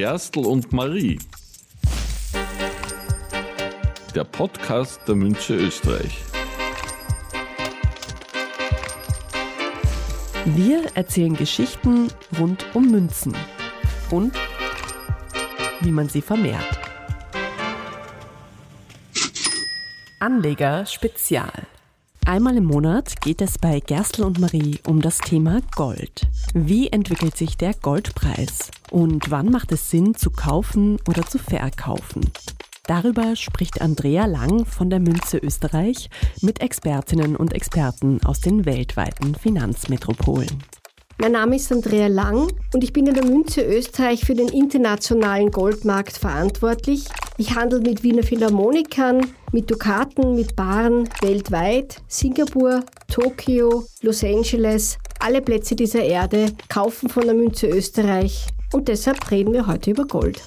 Gerstl und Marie. Der Podcast der Münze Österreich. Wir erzählen Geschichten rund um Münzen und wie man sie vermehrt. Anleger Spezial. Einmal im Monat geht es bei Gerstl und Marie um das Thema Gold. Wie entwickelt sich der Goldpreis? Und wann macht es Sinn zu kaufen oder zu verkaufen? Darüber spricht Andrea Lang von der Münze Österreich mit Expertinnen und Experten aus den weltweiten Finanzmetropolen. Mein Name ist Andrea Lang und ich bin in der Münze Österreich für den internationalen Goldmarkt verantwortlich. Ich handle mit Wiener Philharmonikern, mit Dukaten, mit Baren weltweit. Singapur, Tokio, Los Angeles, alle Plätze dieser Erde kaufen von der Münze Österreich. Und deshalb reden wir heute über Gold.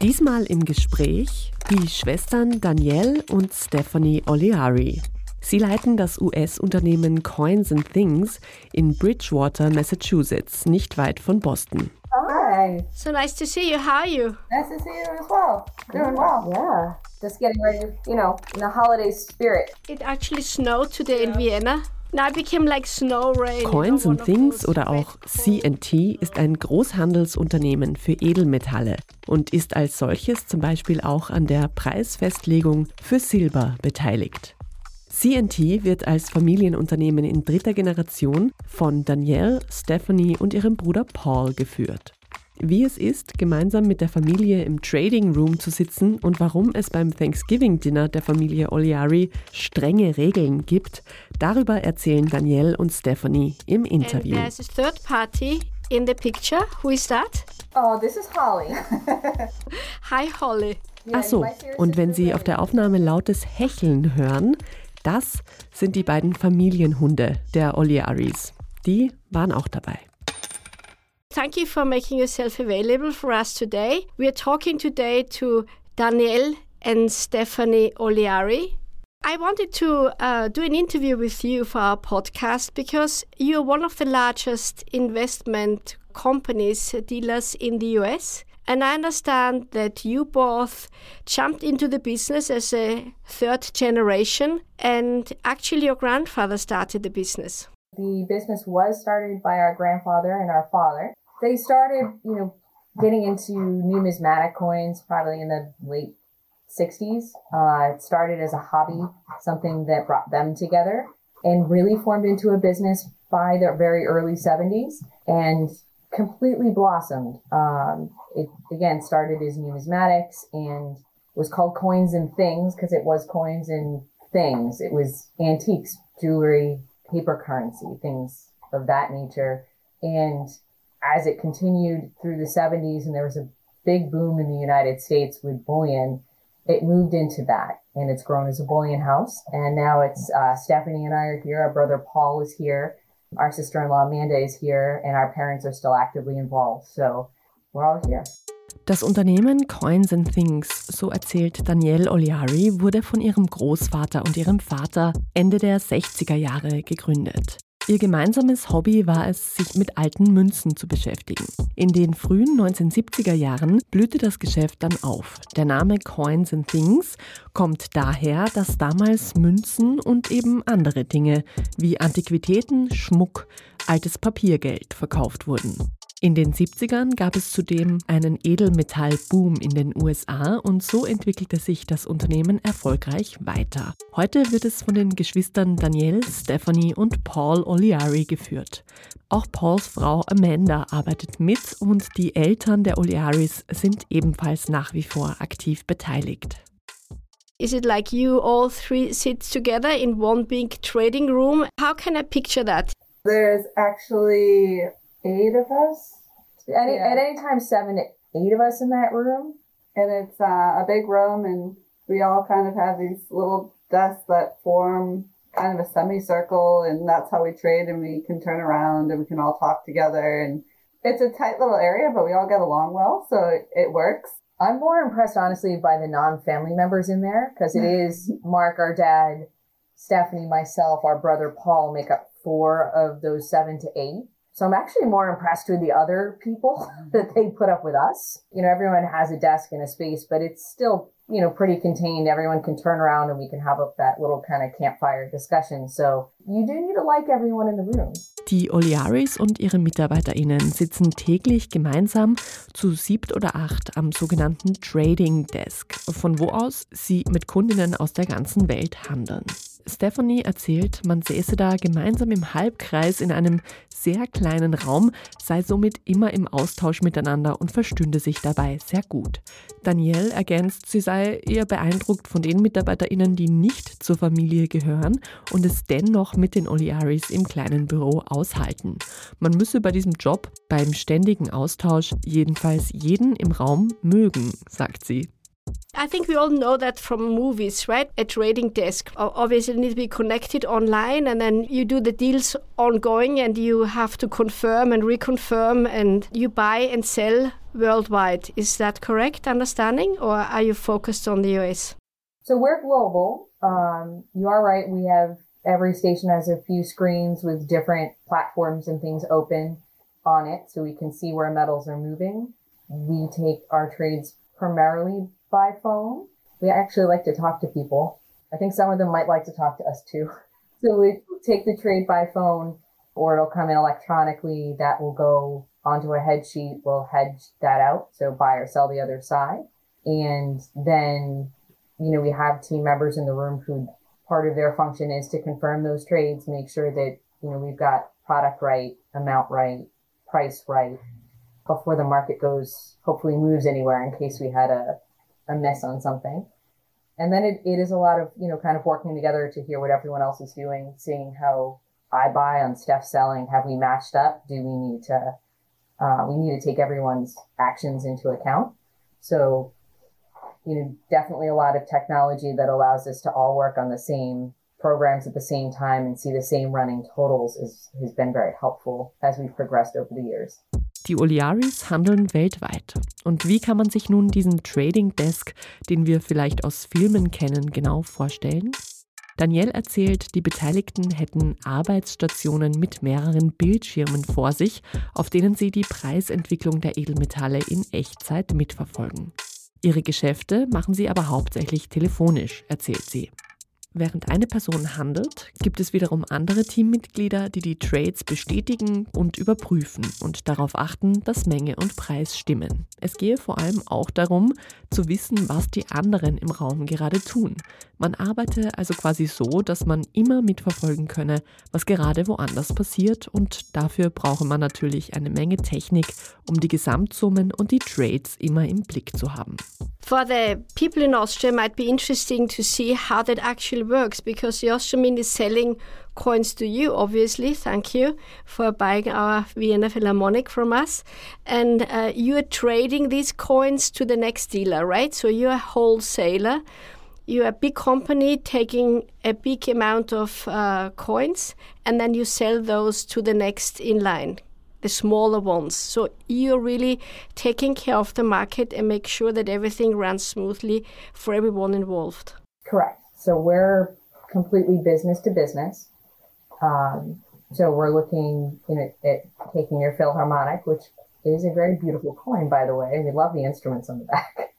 Diesmal im Gespräch die Schwestern Danielle und Stephanie Oliari. Sie leiten das US-Unternehmen Coins and Things in Bridgewater, Massachusetts, nicht weit von Boston. Hi. So nice to see you. How are you? Nice to see you as well. Doing well. Yeah. Just getting ready, you know, in the holiday spirit. It actually snowed today in Vienna. Coins and Things oder auch CNT ist ein Großhandelsunternehmen für Edelmetalle und ist als solches zum Beispiel auch an der Preisfestlegung für Silber beteiligt. CNT wird als Familienunternehmen in dritter Generation von Danielle, Stephanie und ihrem Bruder Paul geführt. Wie es ist, gemeinsam mit der Familie im Trading Room zu sitzen und warum es beim Thanksgiving Dinner der Familie Oliari strenge Regeln gibt, darüber erzählen Danielle und Stephanie im And Interview. there's a third party in the picture. Who is that? Oh, this is Holly. Hi, Holly. Ach so, und wenn Sie auf der. Aufnahme lautes Hecheln hören, das sind die beiden Familienhunde der Oliaris. Die waren auch dabei. Thank you for making yourself available for us today. We are talking today to Danielle and Stephanie Oliari. I wanted to uh, do an interview with you for our podcast because you're one of the largest investment companies, dealers in the US. And I understand that you both jumped into the business as a third generation, and actually, your grandfather started the business. The business was started by our grandfather and our father. They started, you know, getting into numismatic coins probably in the late 60s. Uh, it started as a hobby, something that brought them together, and really formed into a business by the very early 70s and completely blossomed. Um, it again started as numismatics and was called Coins and Things because it was coins and things. It was antiques, jewelry, paper currency, things of that nature. And as it continued through the 70s and there was a big boom in the United States with bullion, it moved into that and it's grown as a bullion house. And now it's uh, Stephanie and I are here. Our brother Paul is here. Our sister in law Amanda is here. And our parents are still actively involved. So we're all here. Das Unternehmen Coins and Things, so erzählt Danielle Oliari, wurde von ihrem Großvater und ihrem Vater Ende der 60er Jahre gegründet. Ihr gemeinsames Hobby war es, sich mit alten Münzen zu beschäftigen. In den frühen 1970er Jahren blühte das Geschäft dann auf. Der Name Coins and Things kommt daher, dass damals Münzen und eben andere Dinge wie Antiquitäten, Schmuck, altes Papiergeld verkauft wurden. In den 70ern gab es zudem einen Edelmetallboom in den USA und so entwickelte sich das Unternehmen erfolgreich weiter. Heute wird es von den Geschwistern Danielle, Stephanie und Paul Oliari geführt. Auch Pauls Frau Amanda arbeitet mit und die Eltern der Oliaris sind ebenfalls nach wie vor aktiv beteiligt. Is it like you all three sit together in one big trading room? How can I picture that? There's actually eight of us, Any, Yeah. At any time, seven to eight of us in that room. and it's uh, a big room, and we all kind of have these little desks that form kind of a semicircle, and that's how we trade, and we can turn around and we can all talk together, and it's a tight little area, but we all get along well, so it, it works. I'm more impressed, honestly, by the non-family members in there because it is Mark, our dad, Stephanie, myself, our brother Paul make up four of those seven to eight. So I'm actually more impressed with the other people that they put up with us. You know, everyone has a desk and a space, but it's still, you know, pretty contained. Everyone can turn around and we can have that little kind of campfire discussion. So you do need to like everyone in the room. Die Oliaris und ihre MitarbeiterInnen sitzen täglich gemeinsam zu siebt oder acht am sogenannten Trading Desk, von wo aus sie mit Kundinnen aus der ganzen Welt handeln. Stephanie erzählt, man säße da gemeinsam im Halbkreis in einem sehr kleinen Raum, sei somit immer im Austausch miteinander und verstünde sich dabei sehr gut. Danielle ergänzt, sie sei eher beeindruckt von den MitarbeiterInnen, die nicht zur Familie gehören und es dennoch mit den Oliaris im kleinen Büro aushalten. Man müsse bei diesem Job, beim ständigen Austausch, jedenfalls jeden im Raum mögen, sagt sie. I think we all know that from movies, right? A trading desk obviously needs to be connected online, and then you do the deals ongoing, and you have to confirm and reconfirm, and you buy and sell worldwide. Is that correct understanding, or are you focused on the US? So we're global. Um, you are right. We have every station has a few screens with different platforms and things open on it, so we can see where metals are moving. We take our trades primarily by phone. We actually like to talk to people. I think some of them might like to talk to us too. So we take the trade by phone or it'll come in electronically. That will go onto a head sheet. We'll hedge that out. So buy or sell the other side. And then, you know, we have team members in the room who part of their function is to confirm those trades, make sure that, you know, we've got product right, amount right, price right before the market goes, hopefully moves anywhere in case we had a a miss on something. And then it, it is a lot of, you know, kind of working together to hear what everyone else is doing, seeing how I buy on Steph selling. Have we matched up? Do we need to, uh, we need to take everyone's actions into account. So, you know, definitely a lot of technology that allows us to all work on the same programs at the same time and see the same running totals is, has been very helpful as we've progressed over the years. Die Oliaris handeln weltweit. Und wie kann man sich nun diesen Trading Desk, den wir vielleicht aus Filmen kennen, genau vorstellen? Danielle erzählt, die Beteiligten hätten Arbeitsstationen mit mehreren Bildschirmen vor sich, auf denen sie die Preisentwicklung der Edelmetalle in Echtzeit mitverfolgen. Ihre Geschäfte machen sie aber hauptsächlich telefonisch, erzählt sie. Während eine Person handelt, gibt es wiederum andere Teammitglieder, die die Trades bestätigen und überprüfen und darauf achten, dass Menge und Preis stimmen. Es gehe vor allem auch darum, zu wissen, was die anderen im Raum gerade tun. Man arbeite also quasi so, dass man immer mitverfolgen könne, was gerade woanders passiert und dafür brauche man natürlich eine Menge Technik, um die Gesamtsummen und die Trades immer im Blick zu haben. For the people in Austria, it might be interesting to see how that actually works because the Austrian is selling coins to you, obviously. Thank you for buying our Vienna Philharmonic from us. And uh, you are trading these coins to the next dealer, right? So you're a wholesaler. You're a big company taking a big amount of uh, coins and then you sell those to the next in line the smaller ones. So you're really taking care of the market and make sure that everything runs smoothly for everyone involved. Correct. So we're completely business to business. Um, so we're looking you know, at taking your Philharmonic, which is a very beautiful coin, by the way. We love the instruments on the back.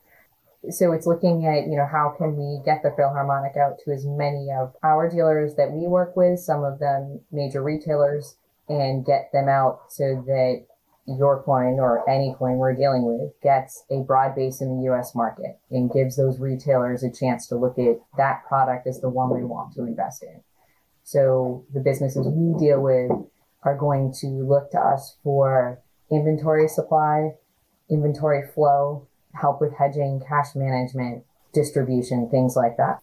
So it's looking at, you know, how can we get the Philharmonic out to as many of our dealers that we work with, some of them major retailers, and get them out so that your coin or any coin we're dealing with gets a broad base in the US market and gives those retailers a chance to look at that product as the one they want to invest in. So the businesses we deal with are going to look to us for inventory supply, inventory flow, help with hedging, cash management, distribution, things like that.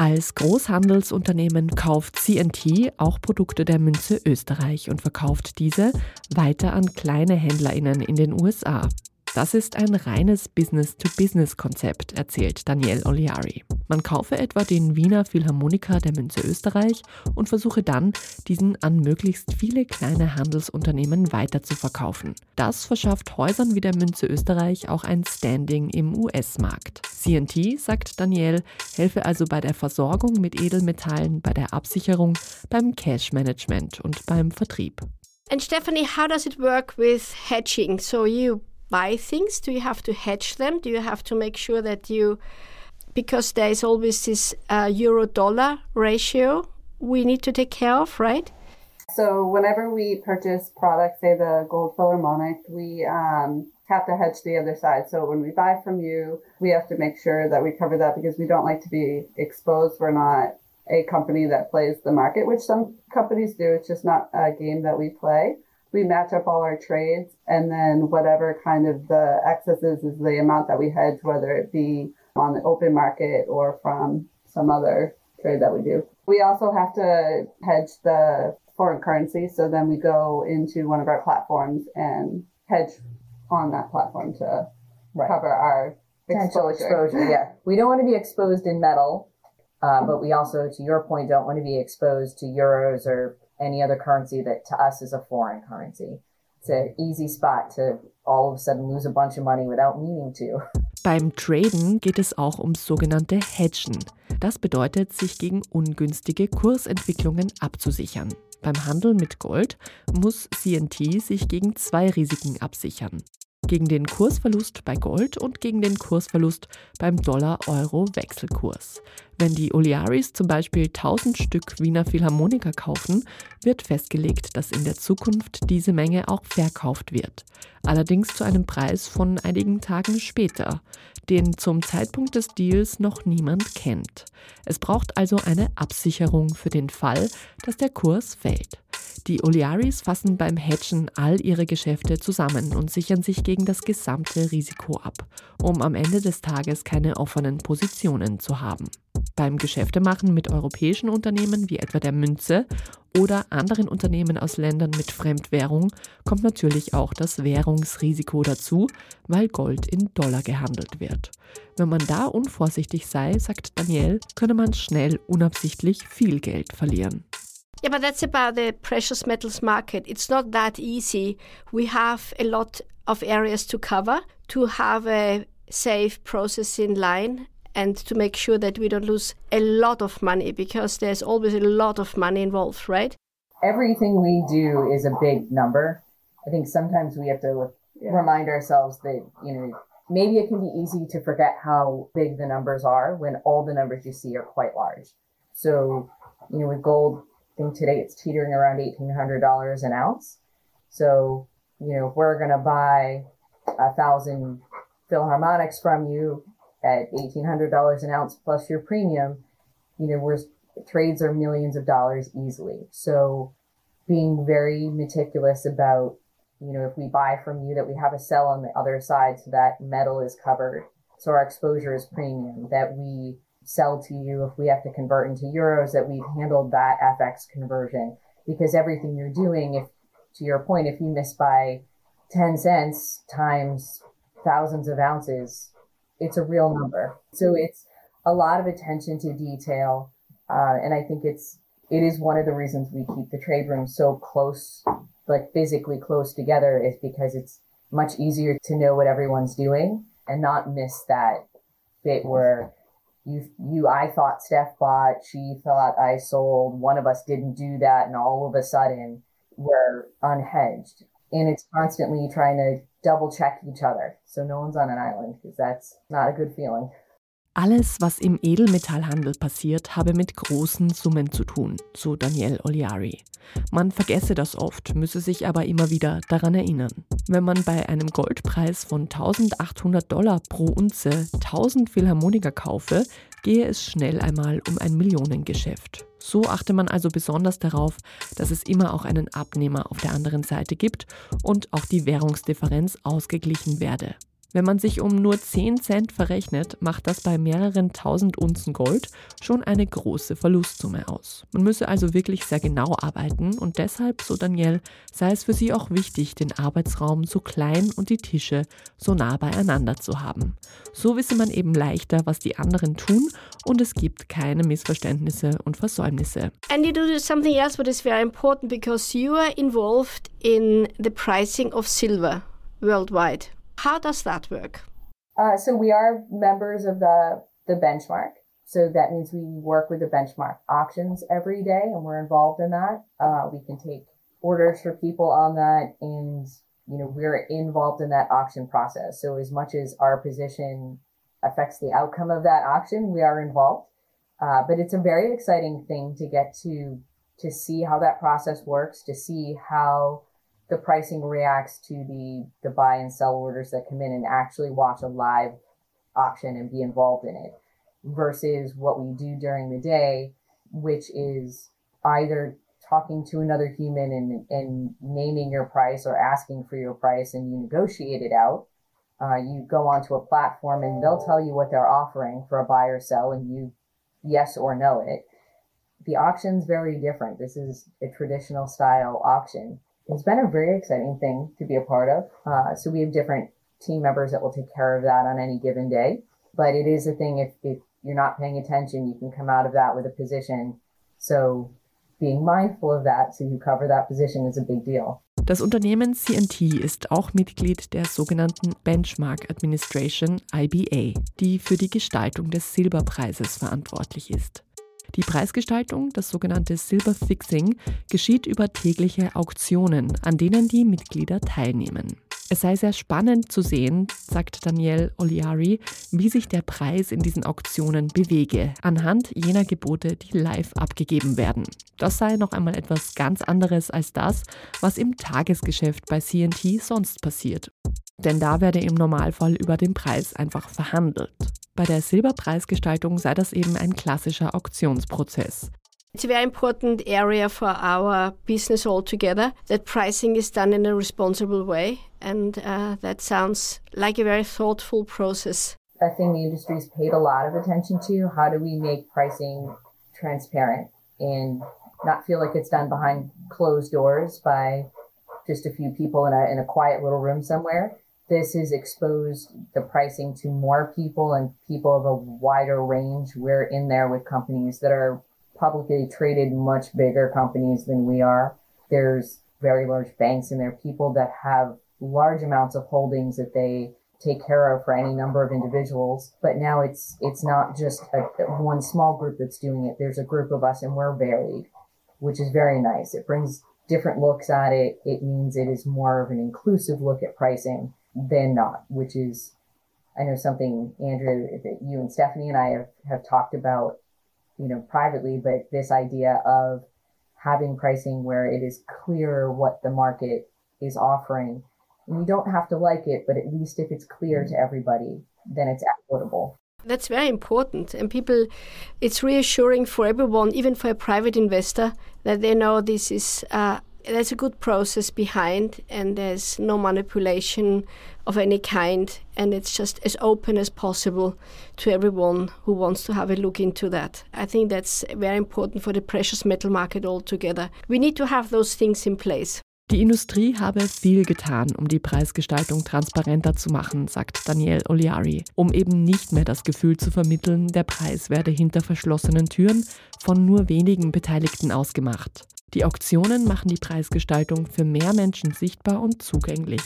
Als Großhandelsunternehmen kauft CNT auch Produkte der Münze Österreich und verkauft diese weiter an kleine Händlerinnen in den USA. Das ist ein reines Business-to-Business-Konzept, erzählt Daniel Oliari. Man kaufe etwa den Wiener Philharmoniker der Münze Österreich und versuche dann, diesen an möglichst viele kleine Handelsunternehmen weiterzuverkaufen. Das verschafft Häusern wie der Münze Österreich auch ein Standing im US-Markt. CNT, sagt Daniel, helfe also bei der Versorgung mit Edelmetallen, bei der Absicherung, beim Cash-Management und beim Vertrieb. And Stephanie, how does it work with hedging? So you buy things, do you have to hedge them? Do you have to make sure that you, because there is always this uh, euro dollar ratio we need to take care of, right? So whenever we purchase products, say the gold philharmonic, we um, have to hedge the other side. So when we buy from you, we have to make sure that we cover that because we don't like to be exposed. We're not a company that plays the market, which some companies do. It's just not a game that we play. We match up all our trades and then whatever kind of the excess is, is the amount that we hedge, whether it be on the open market or from some other trade that we do. We also have to hedge the foreign currency. So then we go into one of our platforms and hedge on that platform to right. cover our potential exposure. exposure. yeah, we don't want to be exposed in metal, uh, but we also, to your point, don't want to be exposed to euros or any other currency that to us is a foreign currency. It's an easy spot to all of a sudden lose a bunch of money without meaning to. Beim Traden geht es auch ums sogenannte Hedgen. Das bedeutet, sich gegen ungünstige Kursentwicklungen abzusichern. Beim Handel mit Gold muss CNT sich gegen zwei Risiken absichern. Gegen den Kursverlust bei Gold und gegen den Kursverlust beim Dollar-Euro-Wechselkurs. Wenn die Oliaris zum Beispiel 1000 Stück Wiener Philharmoniker kaufen, wird festgelegt, dass in der Zukunft diese Menge auch verkauft wird. Allerdings zu einem Preis von einigen Tagen später, den zum Zeitpunkt des Deals noch niemand kennt. Es braucht also eine Absicherung für den Fall, dass der Kurs fällt. Die Oliaris fassen beim Hedgen all ihre Geschäfte zusammen und sichern sich gegen das gesamte Risiko ab, um am Ende des Tages keine offenen Positionen zu haben. Beim Geschäftemachen mit europäischen Unternehmen wie etwa der Münze oder anderen Unternehmen aus Ländern mit Fremdwährung kommt natürlich auch das Währungsrisiko dazu, weil Gold in Dollar gehandelt wird. Wenn man da unvorsichtig sei, sagt Daniel, könne man schnell unabsichtlich viel Geld verlieren. Yeah, but that's about the precious metals market. It's not that easy. We have a lot of areas to cover to have a safe process in line and to make sure that we don't lose a lot of money because there's always a lot of money involved, right? Everything we do is a big number. I think sometimes we have to yeah. remind ourselves that, you know, maybe it can be easy to forget how big the numbers are when all the numbers you see are quite large. So, you know, with gold, think today it's teetering around $1,800 an ounce. So, you know, if we're going to buy a thousand Philharmonics from you at $1,800 an ounce plus your premium, you know, we're trades are millions of dollars easily. So being very meticulous about, you know, if we buy from you that we have a sell on the other side so that metal is covered. So our exposure is premium that we sell to you if we have to convert into euros that we've handled that FX conversion because everything you're doing, if to your point, if you miss by 10 cents times thousands of ounces, it's a real number. So it's a lot of attention to detail. Uh, and I think it's, it is one of the reasons we keep the trade room so close, like physically close together is because it's much easier to know what everyone's doing and not miss that bit where you you I thought Steph bought, she thought I sold, one of us didn't do that, and all of a sudden we're unhedged. And it's constantly trying to double check each other. So no one's on an island because that's not a good feeling. Alles, was im Edelmetallhandel passiert, habe mit großen Summen zu tun, so Daniel Oliari. Man vergesse das oft, müsse sich aber immer wieder daran erinnern. Wenn man bei einem Goldpreis von 1800 Dollar pro Unze 1000 Philharmoniker kaufe, gehe es schnell einmal um ein Millionengeschäft. So achte man also besonders darauf, dass es immer auch einen Abnehmer auf der anderen Seite gibt und auch die Währungsdifferenz ausgeglichen werde. Wenn man sich um nur 10 Cent verrechnet, macht das bei mehreren tausend Unzen Gold schon eine große Verlustsumme aus. Man müsse also wirklich sehr genau arbeiten und deshalb, so Daniel, sei es für sie auch wichtig, den Arbeitsraum so klein und die Tische so nah beieinander zu haben. So wisse man eben leichter, was die anderen tun und es gibt keine Missverständnisse und Versäumnisse. And you do something else what is very important because you are involved in the pricing of silver worldwide. How does that work? Uh, so we are members of the the benchmark. So that means we work with the benchmark auctions every day, and we're involved in that. Uh, we can take orders for people on that and you know we're involved in that auction process so as much as our position affects the outcome of that auction we are involved uh, but it's a very exciting thing to get to to see how that process works to see how the pricing reacts to the the buy and sell orders that come in and actually watch a live auction and be involved in it versus what we do during the day which is either talking to another human and, and naming your price or asking for your price and you negotiate it out. Uh, you go onto a platform and they'll tell you what they're offering for a buy or sell and you yes or no it. The auction's very different. This is a traditional style auction. It's been a very exciting thing to be a part of. Uh, so we have different team members that will take care of that on any given day. But it is a thing if, if you're not paying attention, you can come out of that with a position. So being mindful of that so you cover that position is a big deal. Das Unternehmen CNT ist auch Mitglied der sogenannten Benchmark Administration IBA, die für die Gestaltung des Silberpreises verantwortlich ist. Die Preisgestaltung, das sogenannte Silver Fixing, geschieht über tägliche Auktionen, an denen die Mitglieder teilnehmen. Es sei sehr spannend zu sehen, sagt Daniel Oliari, wie sich der Preis in diesen Auktionen bewege, anhand jener Gebote, die live abgegeben werden. Das sei noch einmal etwas ganz anderes als das, was im Tagesgeschäft bei CNT sonst passiert. Denn da werde im Normalfall über den Preis einfach verhandelt. Bei der Silberpreisgestaltung sei das eben ein klassischer Auktionsprozess. It's a very important area for our business altogether that pricing is done in a responsible way, and uh, that sounds like a very thoughtful process. I think the industry's paid a lot of attention to how do we make pricing transparent and not feel like it's done behind closed doors by just a few people in a, in a quiet little room somewhere. This has exposed the pricing to more people and people of a wider range. We're in there with companies that are publicly traded much bigger companies than we are. There's very large banks and there are people that have large amounts of holdings that they take care of for any number of individuals. But now it's it's not just a, one small group that's doing it. There's a group of us and we're varied, which is very nice. It brings different looks at it. It means it is more of an inclusive look at pricing than not, which is I know something Andrew that you and Stephanie and I have, have talked about you know, privately, but this idea of having pricing where it is clear what the market is offering. And you don't have to like it, but at least if it's clear to everybody, then it's equitable. That's very important. And people, it's reassuring for everyone, even for a private investor, that they know this is uh, there's a good process behind and there's no manipulation of any kind and it's just as open as possible to everyone who wants to have a look into that. I think that's very important for the precious metal market altogether. We need to have those things in place. Die Industrie habe viel getan, um die Preisgestaltung transparenter zu machen, sagt Daniel Oliari, um eben nicht mehr das Gefühl zu vermitteln, der Preis werde hinter verschlossenen Türen von nur wenigen Beteiligten ausgemacht. Die Auktionen machen die Preisgestaltung für mehr Menschen sichtbar und zugänglich.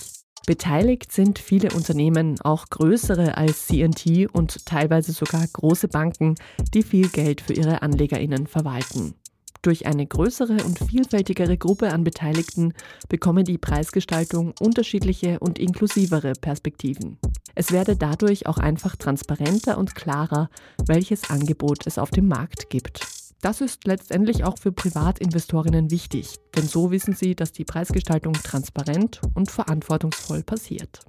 Beteiligt sind viele Unternehmen, auch größere als CNT und teilweise sogar große Banken, die viel Geld für ihre Anlegerinnen verwalten. Durch eine größere und vielfältigere Gruppe an Beteiligten bekomme die Preisgestaltung unterschiedliche und inklusivere Perspektiven. Es werde dadurch auch einfach transparenter und klarer, welches Angebot es auf dem Markt gibt. Das ist letztendlich auch für Privatinvestorinnen wichtig, denn so wissen sie, dass die Preisgestaltung transparent und verantwortungsvoll passiert.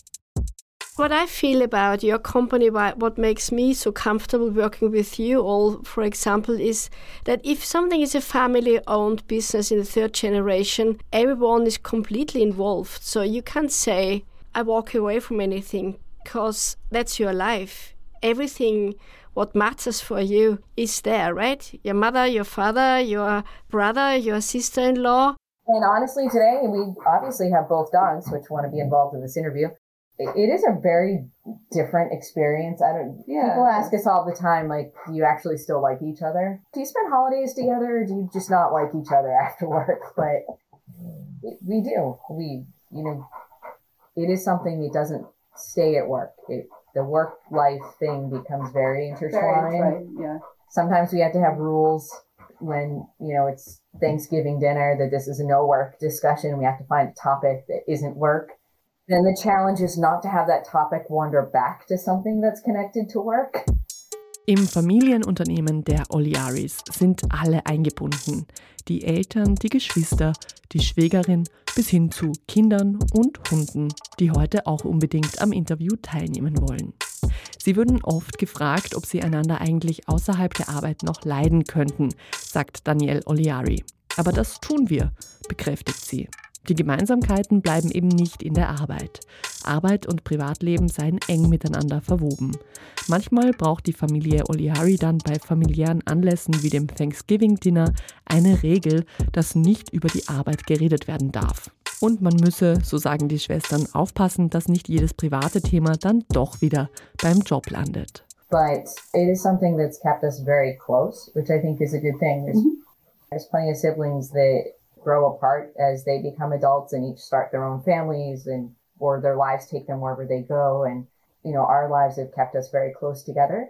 What I feel about your company, what makes me so comfortable working with you all, for example, is that if something is a family owned business in the third generation, everyone is completely involved. So you can't say, I walk away from anything, because that's your life. Everything what matters for you is there, right? Your mother, your father, your brother, your sister in law. And honestly, today, we obviously have both dogs, which want to be involved in this interview. It is a very different experience. I don't. Yeah. People ask us all the time, like, do you actually still like each other? Do you spend holidays together, or do you just not like each other after work? But we do. We, you know, it is something that doesn't stay at work. It the work life thing becomes very intertwined. Very, yeah. Sometimes we have to have rules when, you know, it's Thanksgiving dinner, that this is a no work discussion. We have to find a topic that isn't work. Then the challenge is not to have that topic wander back to something that's connected to work. Im Familienunternehmen der Oliaris sind alle eingebunden. Die Eltern, die Geschwister, die Schwägerin bis hin zu Kindern und Hunden, die heute auch unbedingt am Interview teilnehmen wollen. Sie würden oft gefragt, ob sie einander eigentlich außerhalb der Arbeit noch leiden könnten, sagt Danielle Oliari. Aber das tun wir, bekräftigt sie. Die Gemeinsamkeiten bleiben eben nicht in der Arbeit. Arbeit und Privatleben seien eng miteinander verwoben. Manchmal braucht die Familie Oliari dann bei familiären Anlässen wie dem Thanksgiving-Dinner eine Regel, dass nicht über die Arbeit geredet werden darf. Und man müsse, so sagen die Schwestern, aufpassen, dass nicht jedes private Thema dann doch wieder beim Job landet. But it is something that's kept us very close, which I think is a good thing. There's, there's plenty of siblings that grow apart as they become adults and each start their own families and or their lives take them wherever they go. And you know our lives have kept us very close together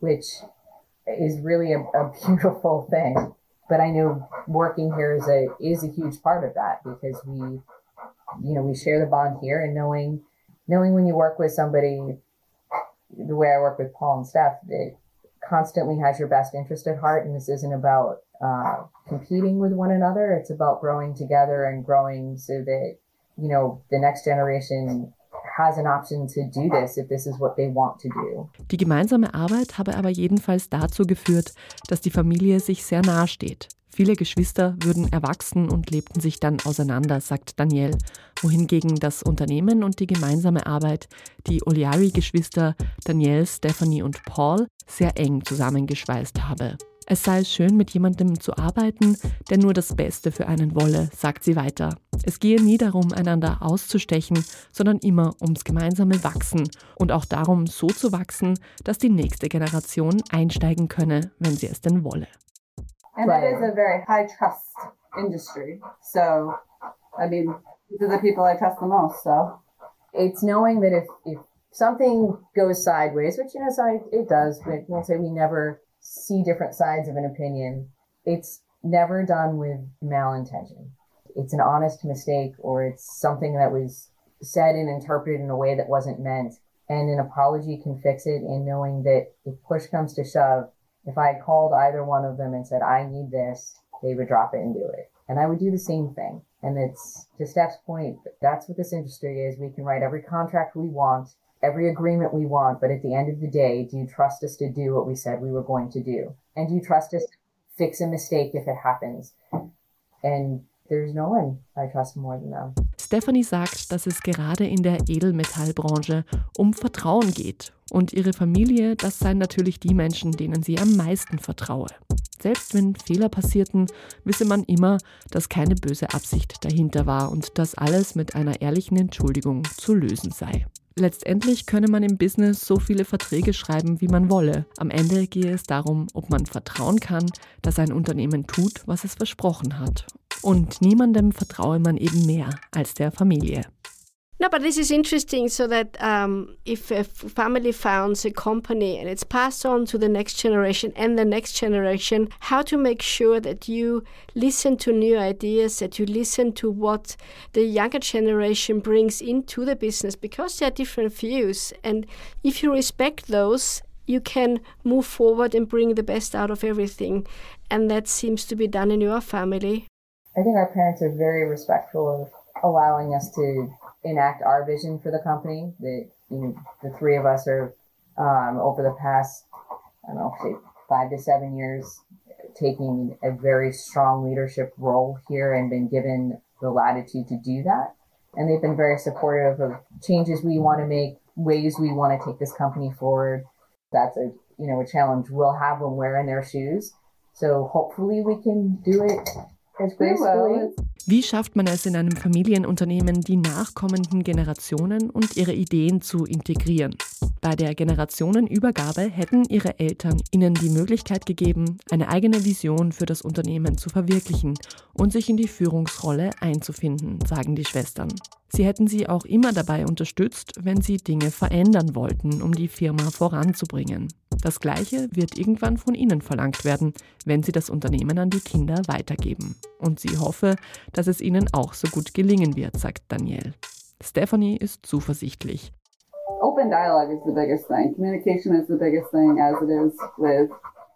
which is really a, a beautiful thing. But i know working here is a is a huge part of that because we you know we share the bond here and knowing knowing when you work with somebody the way i work with paul and steph it constantly has your best interest at heart. And this isn't about uh, competing with one another. It's about growing together and growing so that, you know, the next generation. Die gemeinsame Arbeit habe aber jedenfalls dazu geführt, dass die Familie sich sehr nahe steht. Viele Geschwister würden erwachsen und lebten sich dann auseinander, sagt Daniel, wohingegen das Unternehmen und die gemeinsame Arbeit die Oliari-Geschwister Daniel, Stephanie und Paul sehr eng zusammengeschweißt habe. Es sei schön, mit jemandem zu arbeiten, der nur das Beste für einen wolle, sagt sie weiter. Es gehe nie darum, einander auszustechen, sondern immer ums gemeinsame Wachsen und auch darum, so zu wachsen, dass die nächste Generation einsteigen könne, wenn sie es denn wolle. And it is a very high trust industry. So, I mean, these are the people I trust the most. So, It's knowing that if, if something goes sideways, which, you know, so it does, but we'll say we never see different sides of an opinion. It's never done with malintention. It's an honest mistake or it's something that was said and interpreted in a way that wasn't meant. And an apology can fix it and knowing that if push comes to shove, if I called either one of them and said, I need this, they would drop it and do it. And I would do the same thing. And it's to Steph's point, that's what this industry is. We can write every contract we want, every agreement we want, but at the end of the day, do you trust us to do what we said we were going to do? And do you trust us to fix a mistake if it happens? And there's no one I trust more than them. Stephanie sagt, dass es gerade in der Edelmetallbranche um Vertrauen geht. Und ihre Familie, das seien natürlich die Menschen, denen sie am meisten vertraue. Selbst wenn Fehler passierten, wisse man immer, dass keine böse Absicht dahinter war und dass alles mit einer ehrlichen Entschuldigung zu lösen sei. Letztendlich könne man im Business so viele Verträge schreiben, wie man wolle. Am Ende gehe es darum, ob man vertrauen kann, dass ein Unternehmen tut, was es versprochen hat. Und niemandem vertraue man eben mehr als der Familie. No, but this is interesting so that um, if a family founds a company and it's passed on to the next generation and the next generation, how to make sure that you listen to new ideas, that you listen to what the younger generation brings into the business because there are different views. And if you respect those, you can move forward and bring the best out of everything. And that seems to be done in your family. I think our parents are very respectful of allowing us to enact our vision for the company. That you know, the three of us are um, over the past, I don't know, say five to seven years, taking a very strong leadership role here and been given the latitude to do that. And they've been very supportive of changes we want to make, ways we want to take this company forward. That's a you know a challenge we'll have when we're in their shoes. So hopefully we can do it Wie schafft man es in einem Familienunternehmen, die nachkommenden Generationen und ihre Ideen zu integrieren? Bei der Generationenübergabe hätten ihre Eltern ihnen die Möglichkeit gegeben, eine eigene Vision für das Unternehmen zu verwirklichen und sich in die Führungsrolle einzufinden, sagen die Schwestern. Sie hätten sie auch immer dabei unterstützt, wenn sie Dinge verändern wollten, um die Firma voranzubringen. Das Gleiche wird irgendwann von ihnen verlangt werden, wenn sie das Unternehmen an die Kinder weitergeben. Und sie hoffe, dass es ihnen auch so gut gelingen wird, sagt Danielle. Stephanie ist zuversichtlich. Open dialogue is the biggest thing. Communication is the biggest thing, as it is with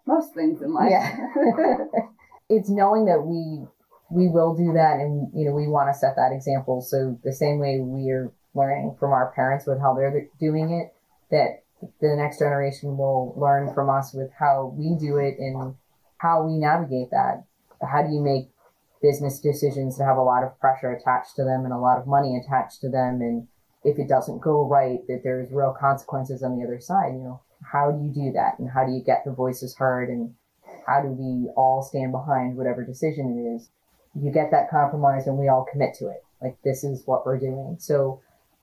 most things in life. Yeah. it's knowing that we we will do that and you know we want to set that example. So the same way we're learning from our parents with how they're doing it that the next generation will learn from us with how we do it and how we navigate that. How do you make business decisions that have a lot of pressure attached to them and a lot of money attached to them? And if it doesn't go right that there's real consequences on the other side you know? How do you do that? And how do you get the voices heard? And how do we all stand behind whatever decision it is you get that compromise and we all commit to it. Like this is what we're doing. So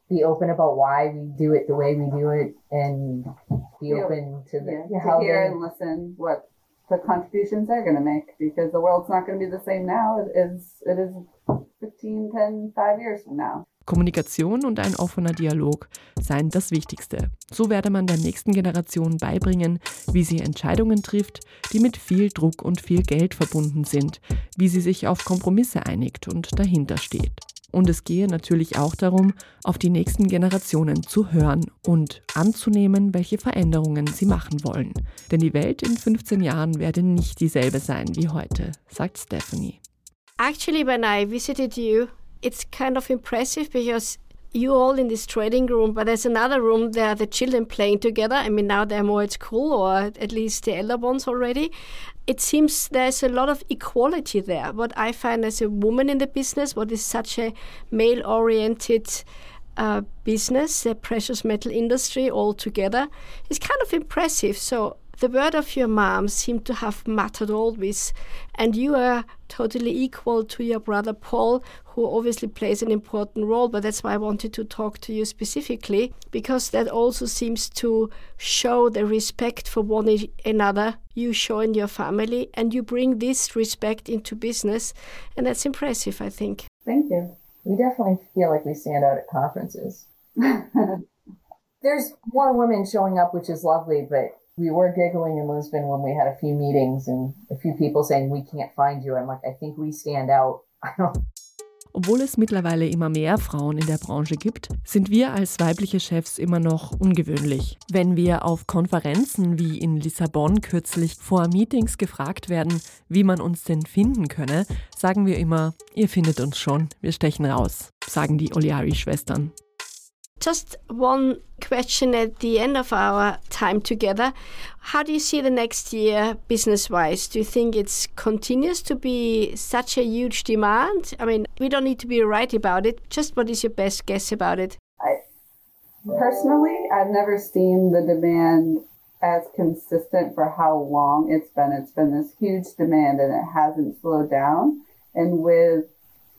be open about why we do it the way we do it and be open to the Yeah, to hear they- and listen what the contributions they're going to make because the world's not going to be the same now as it is 15, 10, 5 years from now. Kommunikation und ein offener Dialog seien das Wichtigste. So werde man der nächsten Generation beibringen, wie sie Entscheidungen trifft, die mit viel Druck und viel Geld verbunden sind, wie sie sich auf Kompromisse einigt und dahinter steht. Und es gehe natürlich auch darum, auf die nächsten Generationen zu hören und anzunehmen, welche Veränderungen sie machen wollen. Denn die Welt in 15 Jahren werde nicht dieselbe sein wie heute, sagt Stephanie. Actually, when I visited you, it's kind of impressive because you all in this trading room, but there's another room there, the children playing together. I mean, now they're more at school, or at least the elder ones already. It seems there's a lot of equality there. What I find as a woman in the business, what is such a male oriented uh, business, the precious metal industry altogether, is kind of impressive. So the word of your mom seemed to have mattered always, and you are totally equal to your brother Paul, who obviously plays an important role. But that's why I wanted to talk to you specifically, because that also seems to show the respect for one another you show in your family, and you bring this respect into business, and that's impressive, I think. Thank you. we definitely feel like we stand out at conferences. There's more women showing up, which is lovely, but we were giggling in Lisbon when we had a few meetings and a few people saying we can't find you. I'm like, I think we stand out. I don't Obwohl es mittlerweile immer mehr Frauen in der Branche gibt, sind wir als weibliche Chefs immer noch ungewöhnlich. Wenn wir auf Konferenzen wie in Lissabon kürzlich vor Meetings gefragt werden, wie man uns denn finden könne, sagen wir immer, ihr findet uns schon, wir stechen raus, sagen die Oliari-Schwestern. Just one question at the end of our time together. How do you see the next year business wise? Do you think it's continues to be such a huge demand? I mean, we don't need to be right about it. Just what is your best guess about it? I, Personally, I've never seen the demand as consistent for how long it's been. It's been this huge demand and it hasn't slowed down. And with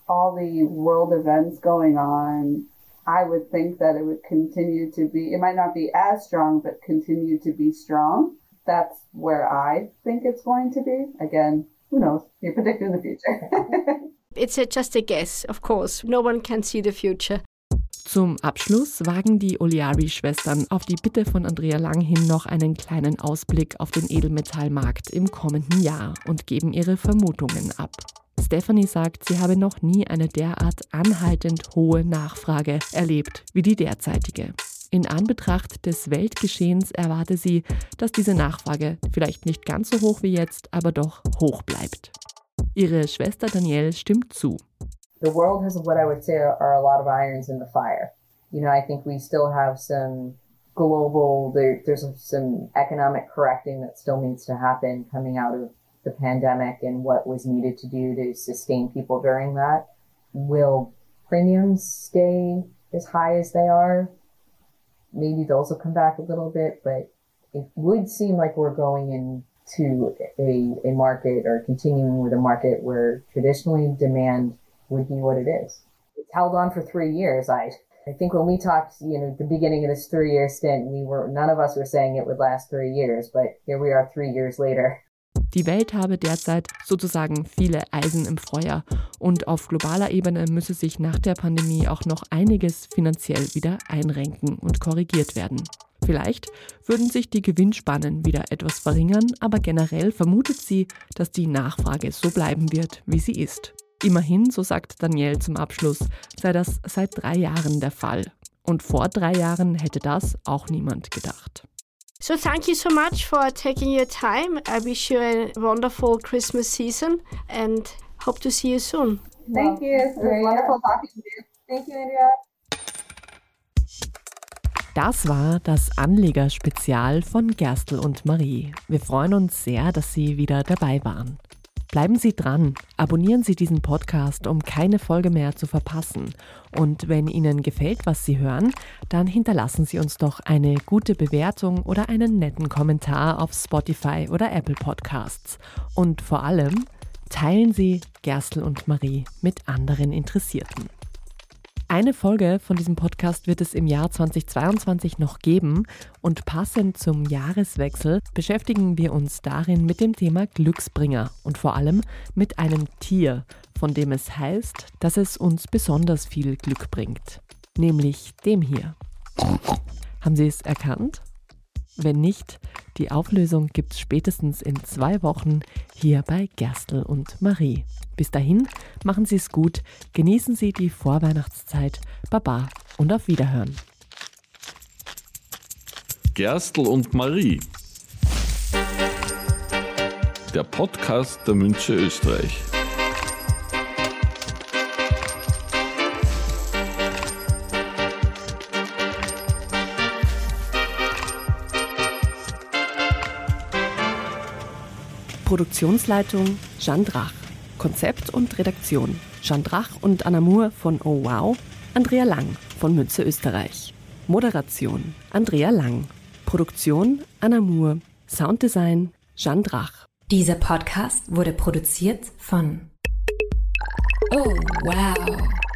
all the world events going on, I would think that it would continue to be, it might not be as strong, but continue to be strong. That's where I think it's going to be. Again, who knows? You're predicting the future. It's a, just a guess, of course. No one can see the future. Zum Abschluss wagen die Oliari-Schwestern auf die Bitte von Andrea Lang hin noch einen kleinen Ausblick auf den Edelmetallmarkt im kommenden Jahr und geben ihre Vermutungen ab. Stephanie sagt, sie habe noch nie eine derart anhaltend hohe Nachfrage erlebt wie die derzeitige. In Anbetracht des Weltgeschehens erwarte sie, dass diese Nachfrage vielleicht nicht ganz so hoch wie jetzt, aber doch hoch bleibt. Ihre Schwester Danielle stimmt zu. The world has what I would say are a lot of irons in the fire. You know, I think we still have some global, there, there's some economic correcting that still needs to happen coming out of the pandemic and what was needed to do to sustain people during that. Will premiums stay as high as they are? Maybe those will come back a little bit, but it would seem like we're going into a, a market or continuing with a market where traditionally demand would be what it is. It's held on for three years. I I think when we talked, you know, the beginning of this three year stint, we were none of us were saying it would last three years, but here we are three years later. Die Welt habe derzeit sozusagen viele Eisen im Feuer und auf globaler Ebene müsse sich nach der Pandemie auch noch einiges finanziell wieder einrenken und korrigiert werden. Vielleicht würden sich die Gewinnspannen wieder etwas verringern, aber generell vermutet sie, dass die Nachfrage so bleiben wird, wie sie ist. Immerhin, so sagt Danielle zum Abschluss, sei das seit drei Jahren der Fall. Und vor drei Jahren hätte das auch niemand gedacht. So thank you so much for taking your time. I wish you a wonderful Christmas season and hope to see you soon. Thank you. It was wonderful talking to you. Thank you, Andrea. Das war das Anlegerspezial von Gerstl und Marie. Wir freuen uns sehr, dass Sie wieder dabei waren. Bleiben Sie dran, abonnieren Sie diesen Podcast, um keine Folge mehr zu verpassen. Und wenn Ihnen gefällt, was Sie hören, dann hinterlassen Sie uns doch eine gute Bewertung oder einen netten Kommentar auf Spotify oder Apple Podcasts. Und vor allem teilen Sie Gerstl und Marie mit anderen Interessierten. Eine Folge von diesem Podcast wird es im Jahr 2022 noch geben und passend zum Jahreswechsel beschäftigen wir uns darin mit dem Thema Glücksbringer und vor allem mit einem Tier, von dem es heißt, dass es uns besonders viel Glück bringt, nämlich dem hier. Haben Sie es erkannt? Wenn nicht, die Auflösung gibt es spätestens in zwei Wochen hier bei Gerstl und Marie. Bis dahin, machen Sie es gut, genießen Sie die Vorweihnachtszeit, Baba und auf Wiederhören. Gerstl und Marie. Der Podcast der Münche Österreich. Produktionsleitung Jeanne Drach. Konzept und Redaktion Jeanne Drach und Anna Moore von Oh Wow, Andrea Lang von Münze Österreich. Moderation Andrea Lang. Produktion Anna Moore. Sounddesign Jeanne Drach. Dieser Podcast wurde produziert von Oh Wow.